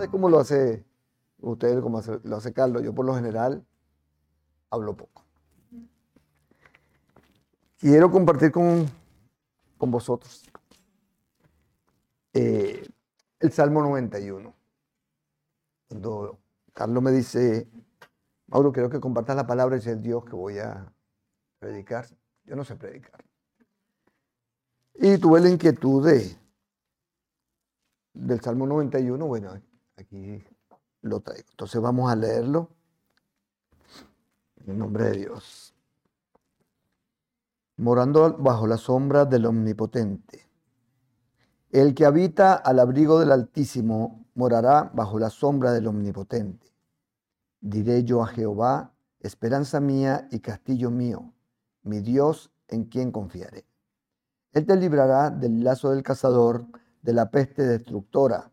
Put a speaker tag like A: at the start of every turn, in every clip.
A: Es como lo hace usted, como lo hace Carlos. Yo por lo general hablo poco. Quiero compartir con, con vosotros eh, el Salmo 91. Cuando Carlos me dice, Mauro, quiero que compartas la palabra de Dios que voy a predicar. Yo no sé predicar. Y tuve la inquietud de, del Salmo 91. Bueno, aquí lo traigo. Entonces vamos a leerlo. En el nombre de Dios. Morando bajo la sombra del Omnipotente. El que habita al abrigo del Altísimo morará bajo la sombra del Omnipotente. Diré yo a Jehová, esperanza mía y castillo mío, mi Dios en quien confiaré. Él te librará del lazo del cazador, de la peste destructora.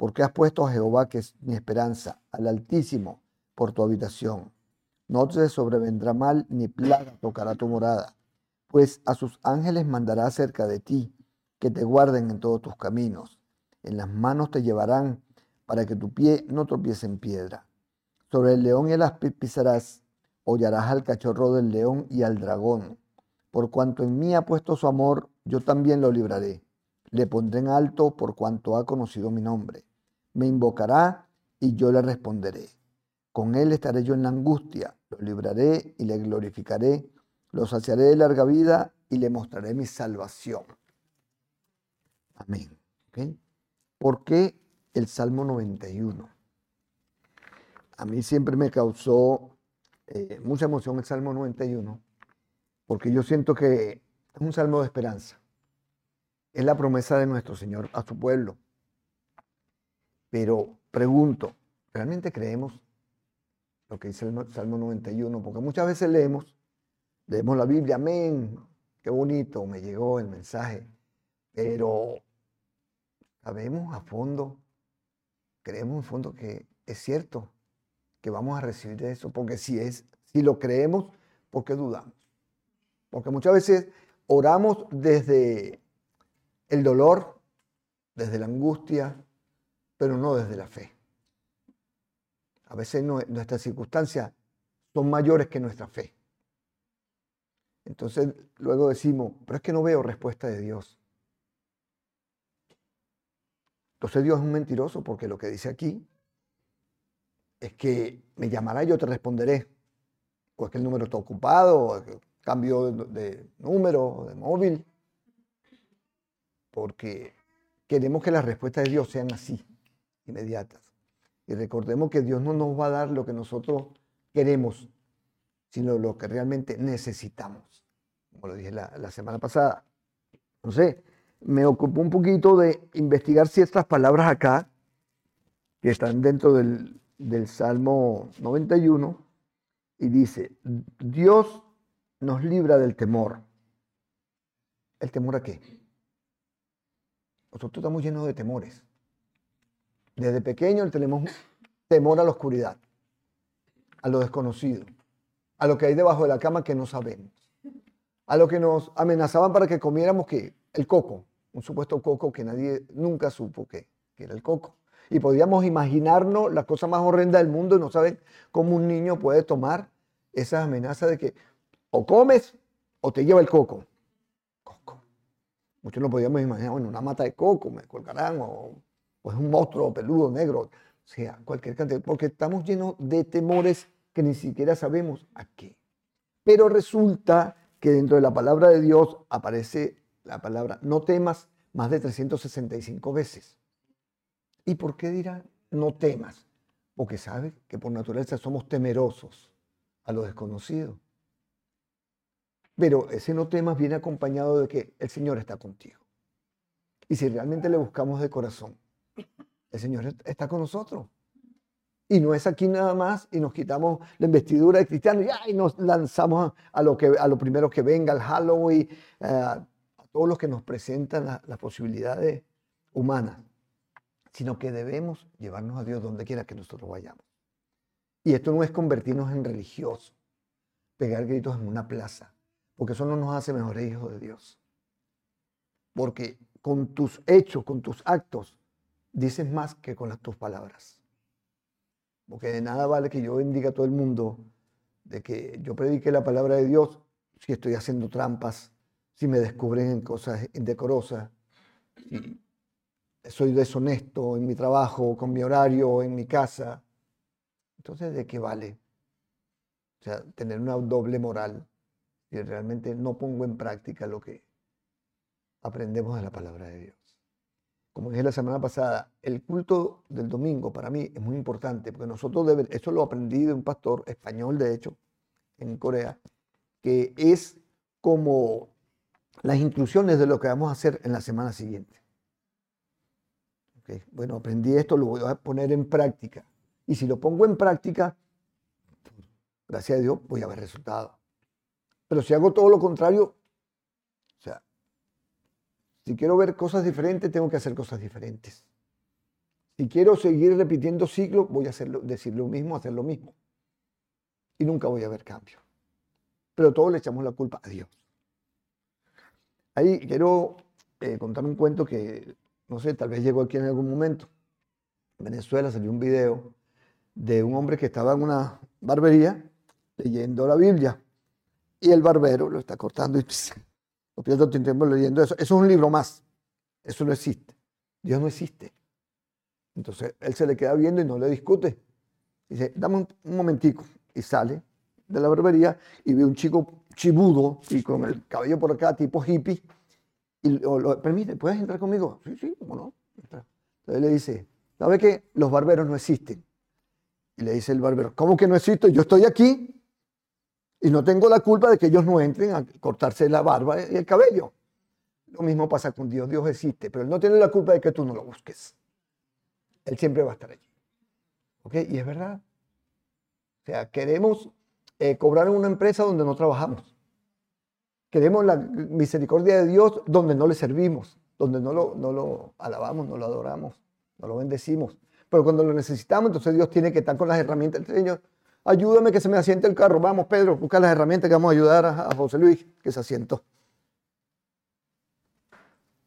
A: porque has puesto a Jehová, que es mi esperanza, al Altísimo, por tu habitación. No te sobrevendrá mal ni plaga tocará tu morada, pues a sus ángeles mandará cerca de ti, que te guarden en todos tus caminos. En las manos te llevarán para que tu pie no tropiece en piedra. Sobre el león y el pisarás, hollarás al cachorro del león y al dragón. Por cuanto en mí ha puesto su amor, yo también lo libraré. Le pondré en alto por cuanto ha conocido mi nombre. Me invocará y yo le responderé. Con él estaré yo en la angustia, lo libraré y le glorificaré, lo saciaré de larga vida y le mostraré mi salvación. Amén. ¿Por qué el Salmo 91? A mí siempre me causó eh, mucha emoción el Salmo 91, porque yo siento que es un salmo de esperanza. Es la promesa de nuestro Señor a su pueblo. Pero pregunto, ¿realmente creemos lo que dice el Salmo 91? Porque muchas veces leemos, leemos la Biblia, amén, qué bonito, me llegó el mensaje, pero sabemos a fondo, creemos en fondo que es cierto que vamos a recibir eso, porque si es, si lo creemos, ¿por qué dudamos? Porque muchas veces oramos desde el dolor, desde la angustia, pero no desde la fe. A veces nuestras circunstancias son mayores que nuestra fe. Entonces luego decimos, pero es que no veo respuesta de Dios. Entonces Dios es un mentiroso porque lo que dice aquí es que me llamará y yo te responderé. O es que el número está ocupado, o que cambio de, número, de móvil. Porque queremos que las respuestas de Dios sean así, inmediatas. Y recordemos que Dios no nos va a dar lo que nosotros queremos, sino lo que realmente necesitamos, como lo dije la, semana pasada. Entonces, me ocupó un poquito de investigar ciertas palabras acá, que están dentro del, del Salmo 91 y dice, Dios nos libra del temor. ¿El temor a qué? Nosotros estamos llenos de temores. Desde pequeño tenemos temor a la oscuridad, a lo desconocido, a lo que hay debajo de la cama que no sabemos, a lo que nos amenazaban para que comiéramos que el coco, un supuesto coco que nadie nunca supo que, que era el coco y podíamos imaginarnos la cosa más horrenda del mundo y no saben cómo un niño puede tomar esa amenaza de que o comes o te lleva el coco. Coco. Muchos no podíamos imaginar, bueno, una mata de coco me colgarán o, o es un monstruo peludo negro, o sea, cualquier cantidad, porque estamos llenos de temores que ni siquiera sabemos a qué. Pero resulta que dentro de la palabra de Dios aparece la palabra no temas más de 365 veces. ¿Y por qué dirá no temas? Porque sabe que por naturaleza somos temerosos a lo desconocido. Pero ese no temas viene acompañado de que el Señor está contigo. Y si realmente le buscamos de corazón, el Señor está con nosotros. Y no es aquí nada más y nos quitamos la investidura de cristiano y, nos lanzamos a, lo, que, a lo primero que venga, al Halloween, eh, a todos los que nos presentan las posibilidades humanas, sino que debemos llevarnos a Dios donde quiera que nosotros vayamos. Y esto no es convertirnos en religiosos, pegar gritos en una plaza, porque eso no nos hace mejores hijos de Dios. Porque con tus hechos, con tus actos, dices más que con las, tus palabras. Porque de nada vale que yo bendiga a todo el mundo de que yo predique la palabra de Dios si estoy haciendo trampas, si me descubren en cosas indecorosas, si soy deshonesto en mi trabajo, con mi horario, en mi casa. Entonces, ¿de qué vale? O sea, tener una doble moral y realmente no pongo en práctica lo que aprendemos de la palabra de Dios como dije la semana pasada, el culto del domingo para mí es muy importante, porque nosotros debemos, esto lo aprendí de un pastor español, de hecho, en Corea, que es como las instrucciones de lo que vamos a hacer en la semana siguiente. Bueno, aprendí esto, lo voy a poner en práctica. Y si lo pongo en práctica, gracias a Dios, voy a ver resultados. Pero si hago todo lo contrario, si quiero ver cosas diferentes, tengo que hacer cosas diferentes. Si quiero seguir repitiendo ciclos, voy a decir lo mismo, hacer lo mismo. Y nunca voy a ver cambio. Pero todos le echamos la culpa a Dios. Ahí quiero eh, contar un cuento que, no sé, tal vez llegó aquí en algún momento. En Venezuela salió un video de un hombre que estaba en una barbería leyendo la Biblia. Y el barbero lo está cortando y no pierdo tiempo leyendo eso. Eso es un libro más. Eso no existe. Dios no existe. Entonces él se le queda viendo y no le discute. Dice, dame un, momentico. Y sale de la barbería y ve un chico chibudo y con el cabello por acá, tipo hippie. Y lo, permite, ¿puedes entrar conmigo? Sí, sí, cómo no. Entonces le dice, ¿sabe que los barberos no existen? Y le dice el barbero, ¿cómo que no existen? Yo estoy aquí y no tengo la culpa de que ellos no entren a cortarse la barba y el cabello. Lo mismo pasa con Dios. Dios existe, pero Él no tiene la culpa de que tú no lo busques. Él siempre va a estar allí. ¿Ok? Y es verdad. O sea, queremos eh, cobrar en una empresa donde no trabajamos. Queremos la misericordia de Dios donde no le servimos, donde no lo, no lo alabamos, no lo adoramos, no lo bendecimos. Pero cuando lo necesitamos, entonces Dios tiene que estar con las herramientas. Señor, ayúdame que se me asiente el carro. Vamos, Pedro, busca las herramientas que vamos a ayudar a, José Luis que se asientó.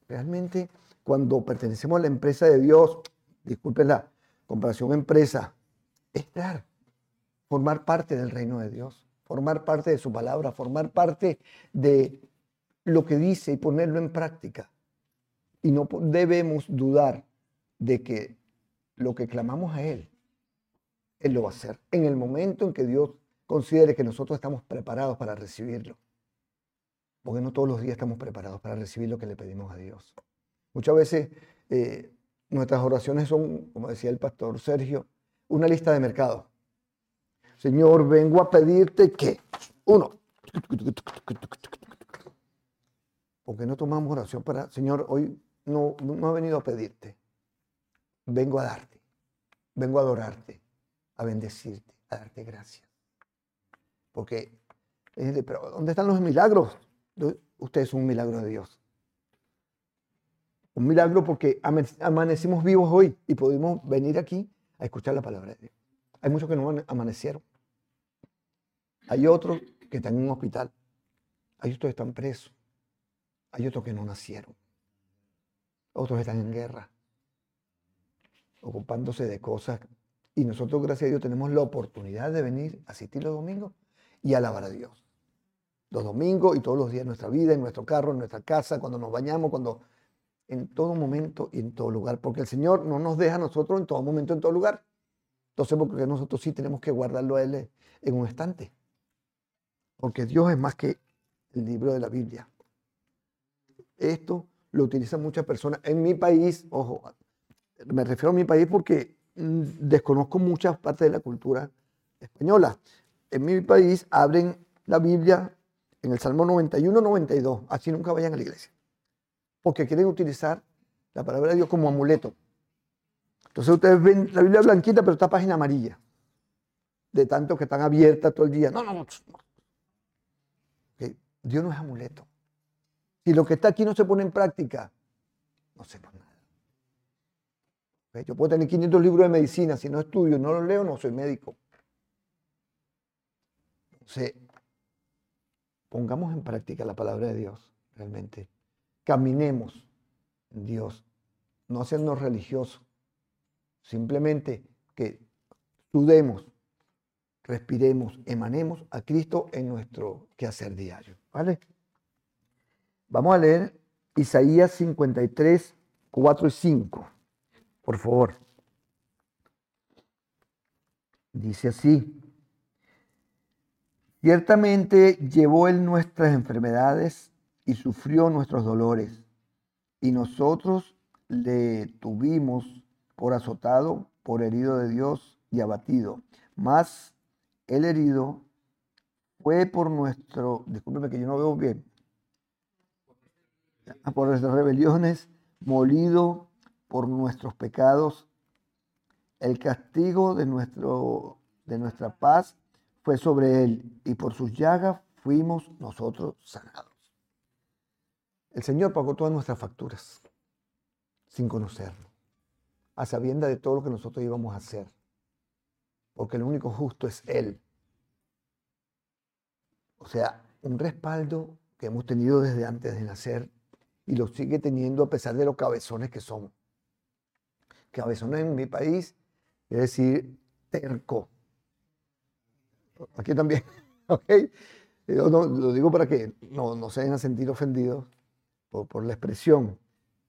A: Realmente, cuando pertenecemos a la empresa de Dios, disculpen la comparación empresa, es dar, formar parte del reino de Dios, formar parte de su palabra, formar parte de lo que dice y ponerlo en práctica. Y no debemos dudar de que lo que clamamos a Él él lo va a hacer en el momento en que Dios considere que nosotros estamos preparados para recibirlo. Porque no todos los días estamos preparados para recibir lo que le pedimos a Dios. Muchas veces eh, nuestras oraciones son, como decía el pastor Sergio, una lista de mercado. Señor, vengo a pedirte que, uno, porque no tomamos oración para, Señor, hoy no, no he venido a pedirte, vengo a darte, vengo a adorarte, a bendecirte, a darte gracias. Porque, pero ¿dónde están los milagros? Usted es un milagro de Dios. Un milagro porque amanecimos vivos hoy y pudimos venir aquí a escuchar la palabra de Dios. Hay muchos que no amanecieron. Hay otros que están en un hospital. Hay otros que están presos. Hay otros que no nacieron. Otros están en guerra, ocupándose de cosas y nosotros, gracias a Dios, tenemos la oportunidad de venir a asistir los domingos y alabar a Dios. Los domingos y todos los días de nuestra vida, en nuestro carro, en nuestra casa, cuando nos bañamos, cuando en todo momento y en todo lugar. Porque el Señor no nos deja a nosotros en todo momento, en todo lugar. Entonces, porque nosotros sí tenemos que guardarlo a Él en un estante. Porque Dios es más que el libro de la Biblia. Esto lo utilizan muchas personas. En mi país, ojo, me refiero a mi país porque desconozco muchas partes de la cultura española. En mi país abren la Biblia en el Salmo 91, 92. Así nunca vayan a la iglesia. Porque quieren utilizar la palabra de Dios como amuleto. Entonces ustedes ven la Biblia blanquita, pero está página amarilla. De tanto que están abiertas todo el día. No, no, no. Dios no es amuleto. Si lo que está aquí no se pone en práctica, no se pone. Yo puedo tener 500 libros de medicina, si no estudio, no los leo, no soy médico. Entonces, pongamos en práctica la palabra de Dios, realmente. Caminemos en Dios, no hacernos religiosos. Simplemente que sudemos, respiremos, emanemos a Cristo en nuestro quehacer diario. ¿Vale? Vamos a leer Isaías 53, 4 y 5. Por favor. Dice así. Ciertamente llevó él nuestras enfermedades y sufrió nuestros dolores. Y nosotros le tuvimos por azotado, por herido de Dios y abatido. Mas el herido fue por nuestro, discúlpeme que yo no veo bien, por nuestras rebeliones, molido por nuestros pecados. El castigo de, nuestro, de nuestra paz fue sobre él y por sus llagas fuimos nosotros sanados. El Señor pagó todas nuestras facturas sin conocerlo, a sabienda de todo lo que nosotros íbamos a hacer, porque el único justo es Él. O sea, un respaldo que hemos tenido desde antes de nacer y lo sigue teniendo a pesar de los cabezones que somos. Cabezones en mi país es decir terco. Aquí también, ¿ok? No, lo digo para que no, no se vayan a sentir ofendidos por, por la expresión,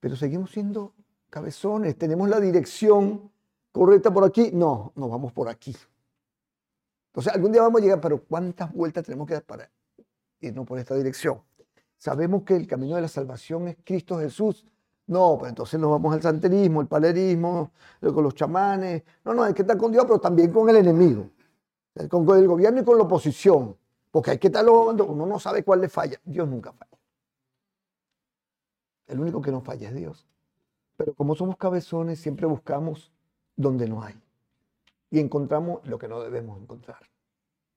A: pero seguimos siendo cabezones. Tenemos la dirección correcta por aquí. No, nos vamos por aquí. Entonces, algún día vamos a llegar, pero ¿cuántas vueltas tenemos que dar para irnos por esta dirección? Sabemos que el camino de la salvación es Cristo Jesús. No, pues entonces nos vamos al santerismo, el palerismo, con los chamanes. No, no, hay que estar con Dios, pero también con el enemigo. Con el gobierno y con la oposición. Porque hay que estarlo cuando uno no sabe cuál le falla. Dios nunca falla. El único que no falla es Dios. Pero como somos cabezones, siempre buscamos donde no hay. Y encontramos lo que no debemos encontrar.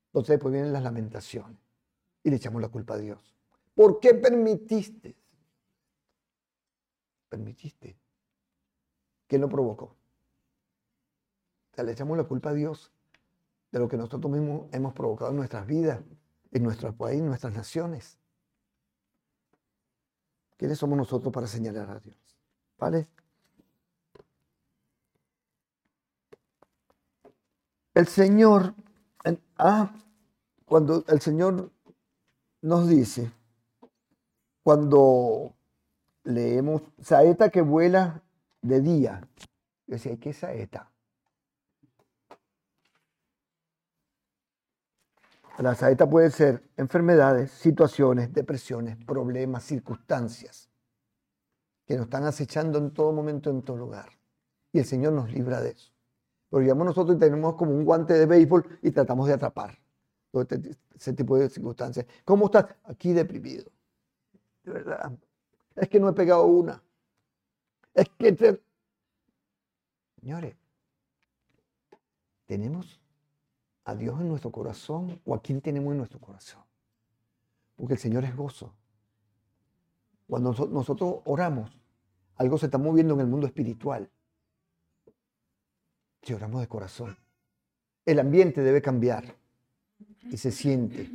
A: Entonces después vienen las lamentaciones. Y le echamos la culpa a Dios. ¿Por qué permitiste? Permitiste. ¿Quién lo provocó? Le echamos la culpa a Dios de lo que nosotros mismos hemos provocado en nuestras vidas, en nuestro país, en nuestras naciones. ¿Quiénes somos nosotros para señalar a Dios? ¿Vale? El Señor, ah, cuando el Señor nos dice, cuando leemos saeta que vuela de día. Yo decía, ¿qué saeta? La saeta puede ser enfermedades, situaciones, depresiones, problemas, circunstancias que nos están acechando en todo momento, en todo lugar. Y el Señor nos libra de eso. Pero nosotros tenemos como un guante de béisbol y tratamos de atrapar todo este, ese tipo de circunstancias. ¿Cómo estás? Aquí deprimido de verdad. Es que no he pegado una. Es que... Señores, ¿tenemos a Dios en nuestro corazón o a quién tenemos en nuestro corazón? Porque el Señor es gozo. Cuando nosotros oramos, algo se está moviendo en el mundo espiritual. Si oramos de corazón, el ambiente debe cambiar y se siente.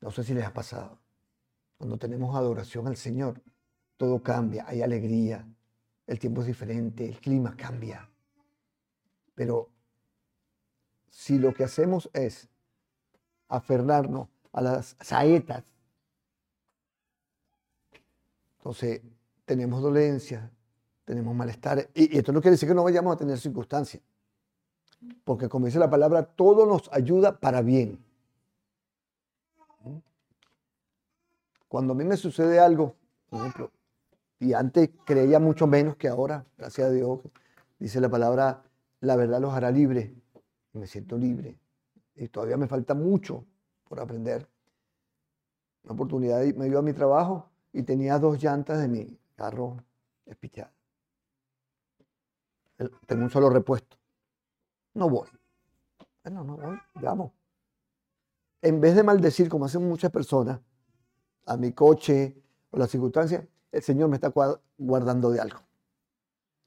A: No sé si les ha pasado. Cuando tenemos adoración al Señor, todo cambia, hay alegría, el tiempo es diferente, el clima cambia. Pero si lo que hacemos es aferrarnos a las saetas, entonces tenemos dolencia, tenemos malestar. Y, esto no quiere decir que no vayamos a tener circunstancias. Porque como dice la palabra, todo nos ayuda para bien. Cuando a mí me sucede algo, por ejemplo, y antes creía mucho menos que ahora, gracias a Dios, dice la palabra, la verdad los hará libres. Me siento libre. Y todavía me falta mucho por aprender. Una oportunidad me dio a mi trabajo y tenía dos llantas de mi carro espichadas. tengo un solo repuesto. No voy. Bueno, no voy, vamos. En vez de maldecir, como hacen muchas personas, a mi coche o las circunstancias, el Señor me está guardando de algo.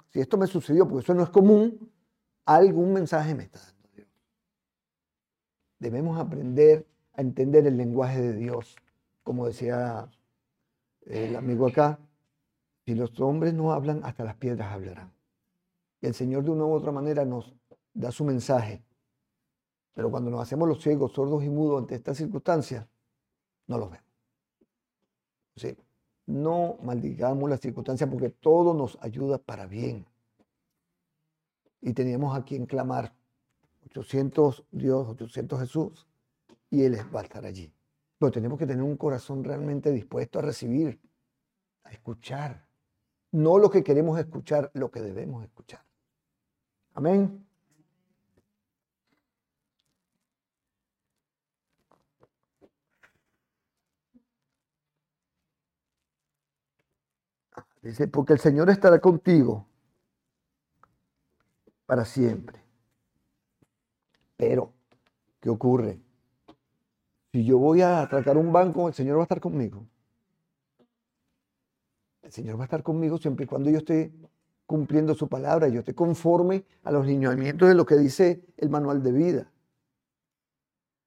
A: Si esto me sucedió, porque eso no es común, algún mensaje me está dando Dios. Debemos aprender a entender el lenguaje de Dios. Como decía el amigo acá, si los hombres no hablan, hasta las piedras hablarán. Y el Señor de una u otra manera nos da su mensaje. Pero cuando nos hacemos los ciegos, sordos y mudos ante estas circunstancias, no los vemos. Sí. No maldigamos las circunstancias porque todo nos ayuda para bien. Y teníamos a quien clamar. 800 Dios, 800 Jesús. Y Él va a estar allí. Pero tenemos que tener un corazón realmente dispuesto a recibir, a escuchar. No lo que queremos escuchar, lo que debemos escuchar. Amén. Dice, porque el Señor estará contigo para siempre. Pero, ¿qué ocurre? Si yo voy a atracar un banco, el Señor va a estar conmigo. El Señor va a estar conmigo siempre y cuando yo esté cumpliendo su palabra, yo esté conforme a los lineamientos de lo que dice el manual de vida.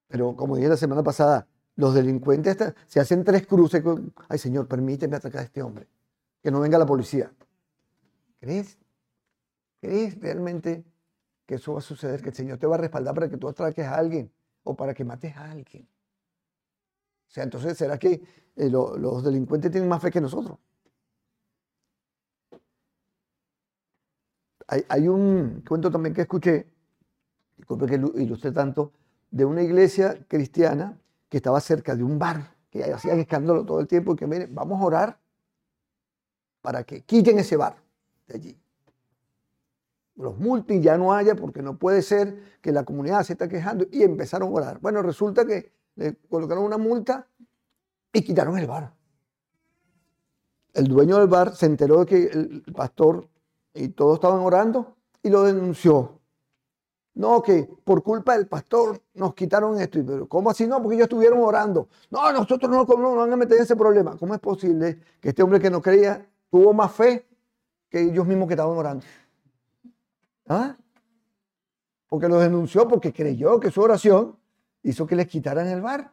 A: Pero como dije la semana pasada, los delincuentes se hacen tres cruces con, ay Señor, permíteme atacar a este hombre que no venga la policía. ¿Crees? ¿Crees realmente que eso va a suceder? Que el Señor te va a respaldar para que tú atraques a alguien o para que mates a alguien. O sea, entonces, ¿será que eh, los delincuentes tienen más fe que nosotros? Hay, un cuento también que escuché, disculpe que ilustré tanto, de una iglesia cristiana que estaba cerca de un bar, que hacían escándalo todo el tiempo y que miren, vamos a orar para que quiten ese bar de allí. Los multis ya no haya porque no puede ser que la comunidad se está quejando y empezaron a orar. Bueno, resulta que le colocaron una multa y quitaron el bar. El dueño del bar se enteró de que el pastor y todos estaban orando y lo denunció. No, que por culpa del pastor nos quitaron esto. Pero ¿cómo así no? Porque ellos estuvieron orando. No, nosotros no, no, no van a meter en ese problema. ¿Cómo es posible que este hombre que no creía tuvo más fe que ellos mismos que estaban orando. ¿Ah? Porque lo denunció porque creyó que su oración hizo que les quitaran el bar.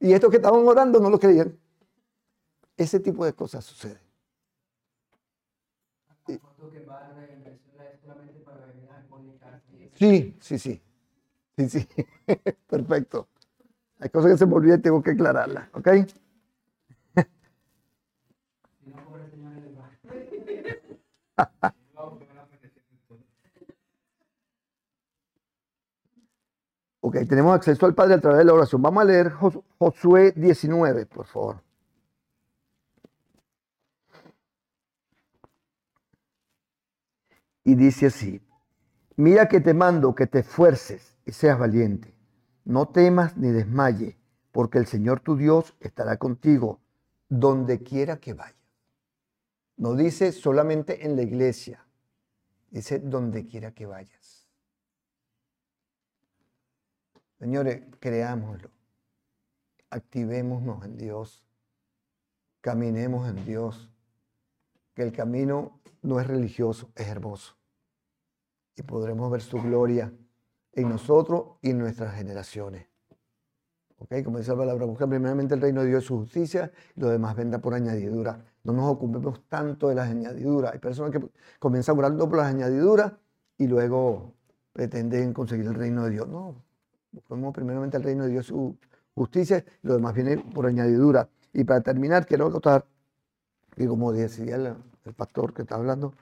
A: Y estos que estaban orando no lo creían. Ese tipo de cosas suceden. Sí, sí, sí. Sí, sí. Perfecto. Hay cosas que se me olvidan y tengo que aclararlas. ¿Ok? ok, tenemos acceso al Padre a través de la oración. Vamos a leer Josué 19, por favor. Y dice así, mira que te mando que te esfuerces y seas valiente. No temas ni desmaye, porque el Señor tu Dios estará contigo donde quiera que vayas. No dice solamente en la iglesia, dice donde quiera que vayas. Señores, creámoslo. Activémonos en Dios. Caminemos en Dios. Que el camino no es religioso, es hermoso. Y podremos ver su gloria en nosotros y en nuestras generaciones. ¿Ok? Como dice la palabra, busca primeramente el reino de Dios y su justicia y lo demás vendrá por añadidura. No nos ocupemos tanto de las añadiduras. Hay personas que comienzan orando por las añadiduras y luego pretenden conseguir el reino de Dios. No, busquemos primeramente el reino de Dios su justicia y lo demás viene por añadidura. Y para terminar, quiero contar que como decía el, pastor que está hablando,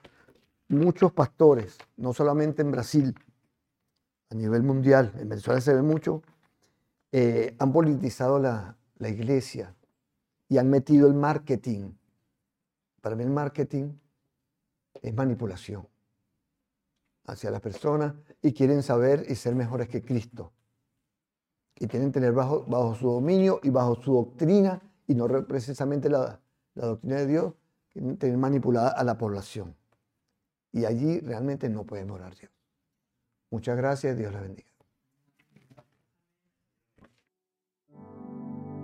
A: muchos pastores, no solamente en Brasil, a nivel mundial, en Venezuela se ve mucho, eh, han politizado la, iglesia y han metido el marketing. Para el marketing es manipulación hacia las personas y quieren saber y ser mejores que Cristo. Y quieren tener bajo, bajo su dominio y bajo su doctrina y no precisamente la, la doctrina de Dios, quieren tener manipulada a la población. y allí realmente no puede morar Dios. Muchas gracias, Dios la bendiga.